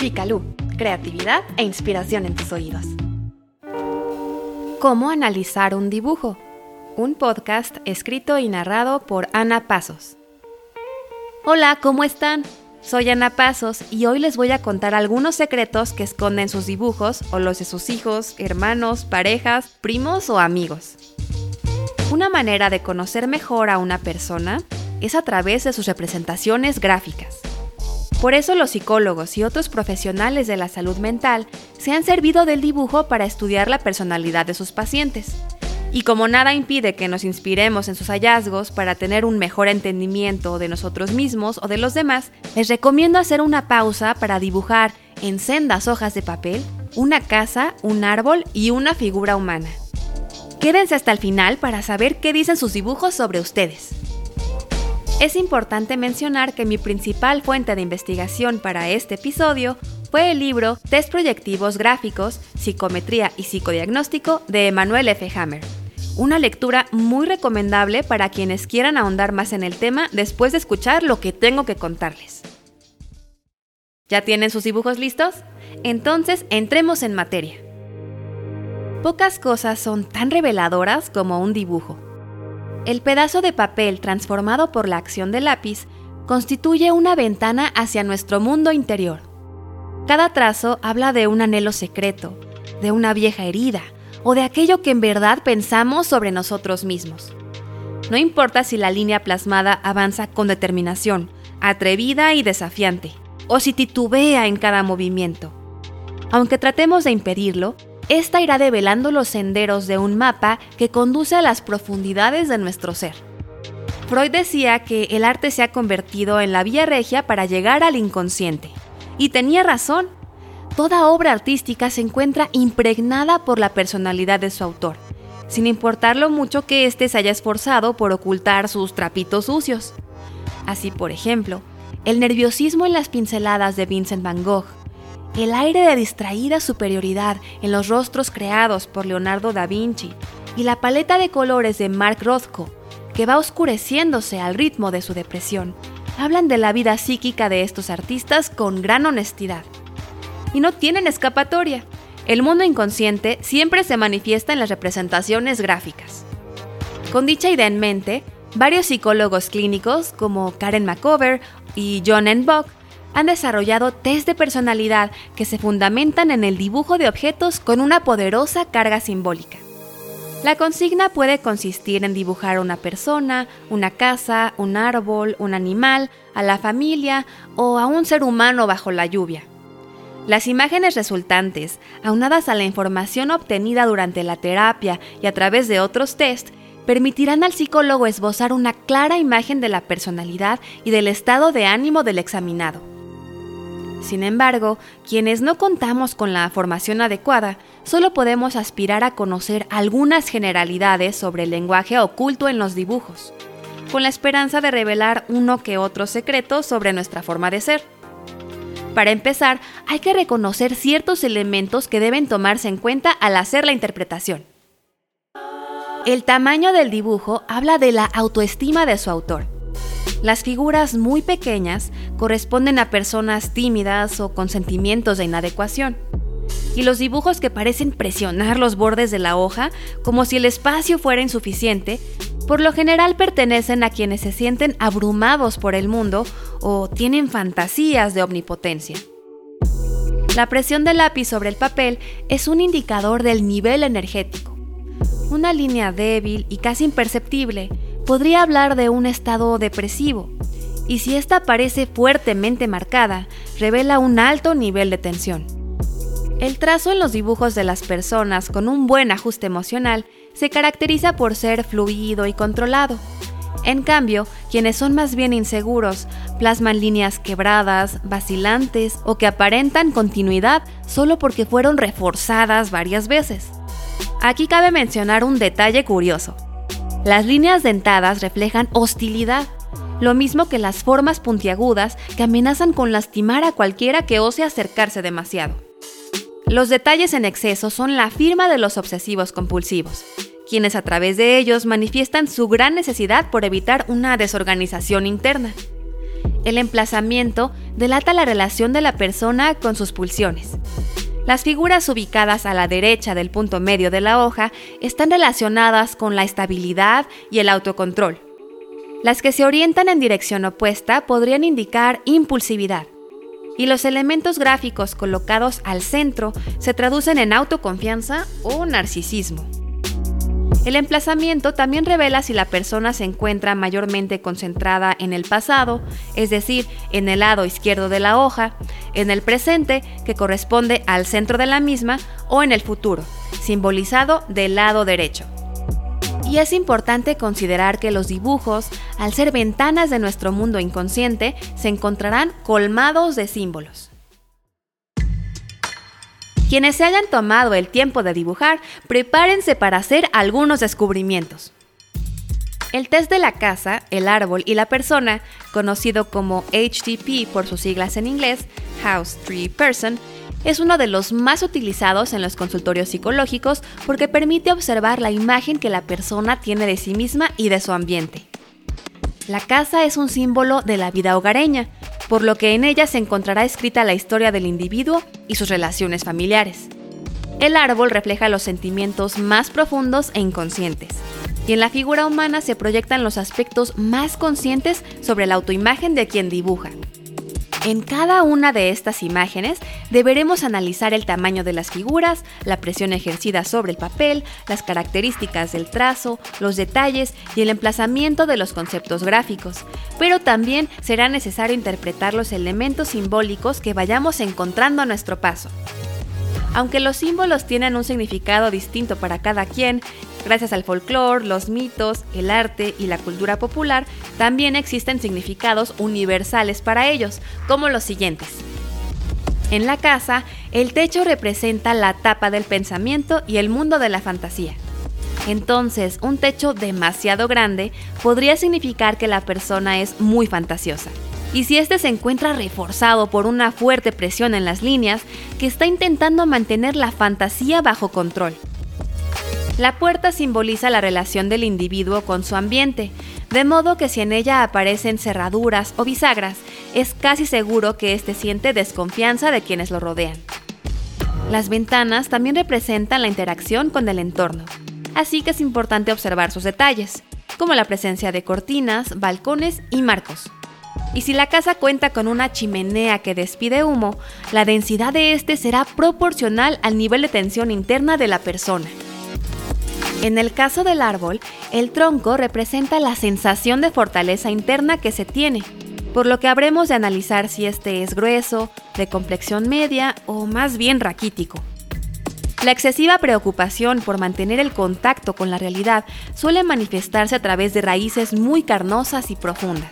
Picalú, creatividad e inspiración en tus oídos. ¿Cómo analizar un dibujo? Un podcast escrito y narrado por Ana Pasos. Hola, ¿cómo están? Soy Ana Pasos y hoy les voy a contar algunos secretos que esconden sus dibujos o los de sus hijos, hermanos, parejas, primos o amigos. Una manera de conocer mejor a una persona es a través de sus representaciones gráficas. Por eso los psicólogos y otros profesionales de la salud mental se han servido del dibujo para estudiar la personalidad de sus pacientes. Y como nada impide que nos inspiremos en sus hallazgos para tener un mejor entendimiento de nosotros mismos o de los demás, les recomiendo hacer una pausa para dibujar en sendas hojas de papel una casa, un árbol y una figura humana. Quédense hasta el final para saber qué dicen sus dibujos sobre ustedes. Es importante mencionar que mi principal fuente de investigación para este episodio fue el libro Test Proyectivos Gráficos, Psicometría y Psicodiagnóstico de Emanuel F. Hammer. Una lectura muy recomendable para quienes quieran ahondar más en el tema después de escuchar lo que tengo que contarles. ¿Ya tienen sus dibujos listos? Entonces entremos en materia. Pocas cosas son tan reveladoras como un dibujo. El pedazo de papel transformado por la acción del lápiz constituye una ventana hacia nuestro mundo interior. Cada trazo habla de un anhelo secreto, de una vieja herida o de aquello que en verdad pensamos sobre nosotros mismos. No importa si la línea plasmada avanza con determinación, atrevida y desafiante, o si titubea en cada movimiento. Aunque tratemos de impedirlo, esta irá develando los senderos de un mapa que conduce a las profundidades de nuestro ser. Freud decía que el arte se ha convertido en la vía regia para llegar al inconsciente. Y tenía razón. Toda obra artística se encuentra impregnada por la personalidad de su autor, sin importar lo mucho que éste se haya esforzado por ocultar sus trapitos sucios. Así, por ejemplo, el nerviosismo en las pinceladas de Vincent van Gogh, el aire de distraída superioridad en los rostros creados por Leonardo da Vinci y la paleta de colores de Mark Rothko, que va oscureciéndose al ritmo de su depresión, hablan de la vida psíquica de estos artistas con gran honestidad. Y no tienen escapatoria. El mundo inconsciente siempre se manifiesta en las representaciones gráficas. Con dicha idea en mente, varios psicólogos clínicos como Karen McCover y John N. Buck han desarrollado test de personalidad que se fundamentan en el dibujo de objetos con una poderosa carga simbólica. La consigna puede consistir en dibujar una persona, una casa, un árbol, un animal, a la familia o a un ser humano bajo la lluvia. Las imágenes resultantes, aunadas a la información obtenida durante la terapia y a través de otros test, permitirán al psicólogo esbozar una clara imagen de la personalidad y del estado de ánimo del examinado. Sin embargo, quienes no contamos con la formación adecuada, solo podemos aspirar a conocer algunas generalidades sobre el lenguaje oculto en los dibujos, con la esperanza de revelar uno que otro secreto sobre nuestra forma de ser. Para empezar, hay que reconocer ciertos elementos que deben tomarse en cuenta al hacer la interpretación. El tamaño del dibujo habla de la autoestima de su autor las figuras muy pequeñas corresponden a personas tímidas o con sentimientos de inadecuación. Y los dibujos que parecen presionar los bordes de la hoja como si el espacio fuera insuficiente, por lo general pertenecen a quienes se sienten abrumados por el mundo o tienen fantasías de omnipotencia. La presión del lápiz sobre el papel es un indicador del nivel energético. Una línea débil y casi imperceptible podría hablar de un estado depresivo, y si esta parece fuertemente marcada, revela un alto nivel de tensión. El trazo en los dibujos de las personas con un buen ajuste emocional se caracteriza por ser fluido y controlado. En cambio, quienes son más bien inseguros plasman líneas quebradas, vacilantes o que aparentan continuidad solo porque fueron reforzadas varias veces. Aquí cabe mencionar un detalle curioso. Las líneas dentadas reflejan hostilidad, lo mismo que las formas puntiagudas que amenazan con lastimar a cualquiera que ose acercarse demasiado. Los detalles en exceso son la firma de los obsesivos compulsivos, quienes a través de ellos manifiestan su gran necesidad por evitar una desorganización interna. El emplazamiento delata la relación de la persona con sus pulsiones. Las figuras ubicadas a la derecha del punto medio de la hoja están relacionadas con la estabilidad y el autocontrol. Las que se orientan en dirección opuesta podrían indicar impulsividad. Y los elementos gráficos colocados al centro se traducen en autoconfianza o narcisismo. El emplazamiento también revela si la persona se encuentra mayormente concentrada en el pasado, es decir, en el lado izquierdo de la hoja, en el presente, que corresponde al centro de la misma, o en el futuro, simbolizado del lado derecho. Y es importante considerar que los dibujos, al ser ventanas de nuestro mundo inconsciente, se encontrarán colmados de símbolos. Quienes se hayan tomado el tiempo de dibujar, prepárense para hacer algunos descubrimientos. El test de la casa, el árbol y la persona, conocido como HTP por sus siglas en inglés, House Tree Person, es uno de los más utilizados en los consultorios psicológicos porque permite observar la imagen que la persona tiene de sí misma y de su ambiente. La casa es un símbolo de la vida hogareña, por lo que en ella se encontrará escrita la historia del individuo y sus relaciones familiares. El árbol refleja los sentimientos más profundos e inconscientes, y en la figura humana se proyectan los aspectos más conscientes sobre la autoimagen de quien dibuja. En cada una de estas imágenes deberemos analizar el tamaño de las figuras, la presión ejercida sobre el papel, las características del trazo, los detalles y el emplazamiento de los conceptos gráficos, pero también será necesario interpretar los elementos simbólicos que vayamos encontrando a nuestro paso. Aunque los símbolos tienen un significado distinto para cada quien, gracias al folclore, los mitos, el arte y la cultura popular, también existen significados universales para ellos, como los siguientes. En la casa, el techo representa la tapa del pensamiento y el mundo de la fantasía. Entonces, un techo demasiado grande podría significar que la persona es muy fantasiosa y si este se encuentra reforzado por una fuerte presión en las líneas que está intentando mantener la fantasía bajo control. La puerta simboliza la relación del individuo con su ambiente, de modo que si en ella aparecen cerraduras o bisagras, es casi seguro que éste siente desconfianza de quienes lo rodean. Las ventanas también representan la interacción con el entorno, así que es importante observar sus detalles, como la presencia de cortinas, balcones y marcos. Y si la casa cuenta con una chimenea que despide humo, la densidad de este será proporcional al nivel de tensión interna de la persona. En el caso del árbol, el tronco representa la sensación de fortaleza interna que se tiene, por lo que habremos de analizar si este es grueso, de complexión media o más bien raquítico. La excesiva preocupación por mantener el contacto con la realidad suele manifestarse a través de raíces muy carnosas y profundas.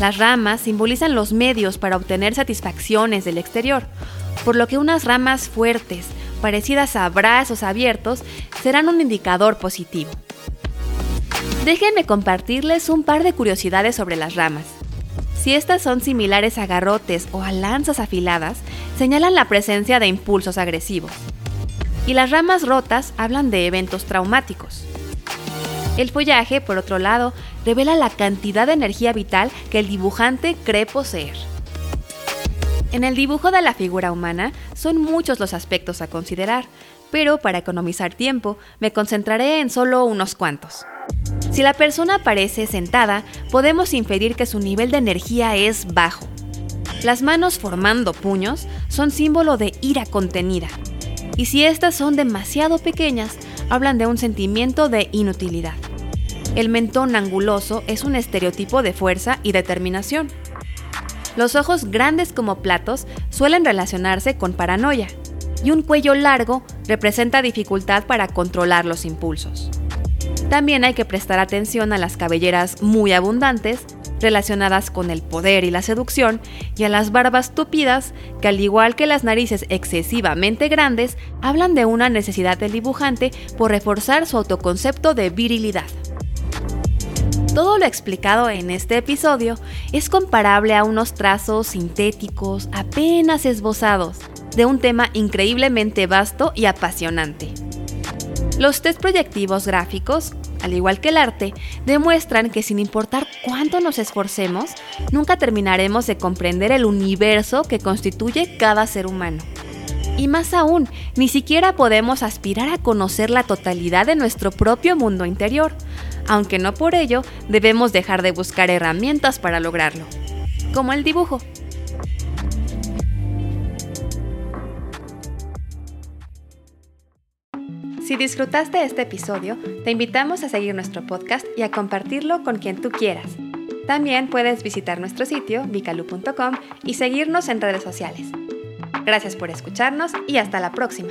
Las ramas simbolizan los medios para obtener satisfacciones del exterior, por lo que unas ramas fuertes, parecidas a brazos abiertos, serán un indicador positivo. Déjenme compartirles un par de curiosidades sobre las ramas. Si estas son similares a garrotes o a lanzas afiladas, señalan la presencia de impulsos agresivos. Y las ramas rotas hablan de eventos traumáticos. El follaje, por otro lado, revela la cantidad de energía vital que el dibujante cree poseer. En el dibujo de la figura humana son muchos los aspectos a considerar, pero para economizar tiempo me concentraré en solo unos cuantos. Si la persona aparece sentada, podemos inferir que su nivel de energía es bajo. Las manos formando puños son símbolo de ira contenida, y si estas son demasiado pequeñas, hablan de un sentimiento de inutilidad. El mentón anguloso es un estereotipo de fuerza y determinación. Los ojos grandes como platos suelen relacionarse con paranoia y un cuello largo representa dificultad para controlar los impulsos. También hay que prestar atención a las cabelleras muy abundantes relacionadas con el poder y la seducción, y a las barbas tupidas, que al igual que las narices excesivamente grandes, hablan de una necesidad del dibujante por reforzar su autoconcepto de virilidad. Todo lo explicado en este episodio es comparable a unos trazos sintéticos apenas esbozados de un tema increíblemente vasto y apasionante. Los test proyectivos gráficos, al igual que el arte, demuestran que sin importar cuánto nos esforcemos, nunca terminaremos de comprender el universo que constituye cada ser humano. Y más aún, ni siquiera podemos aspirar a conocer la totalidad de nuestro propio mundo interior, aunque no por ello debemos dejar de buscar herramientas para lograrlo, como el dibujo. Si disfrutaste este episodio, te invitamos a seguir nuestro podcast y a compartirlo con quien tú quieras. También puedes visitar nuestro sitio vicalu.com y seguirnos en redes sociales. Gracias por escucharnos y hasta la próxima.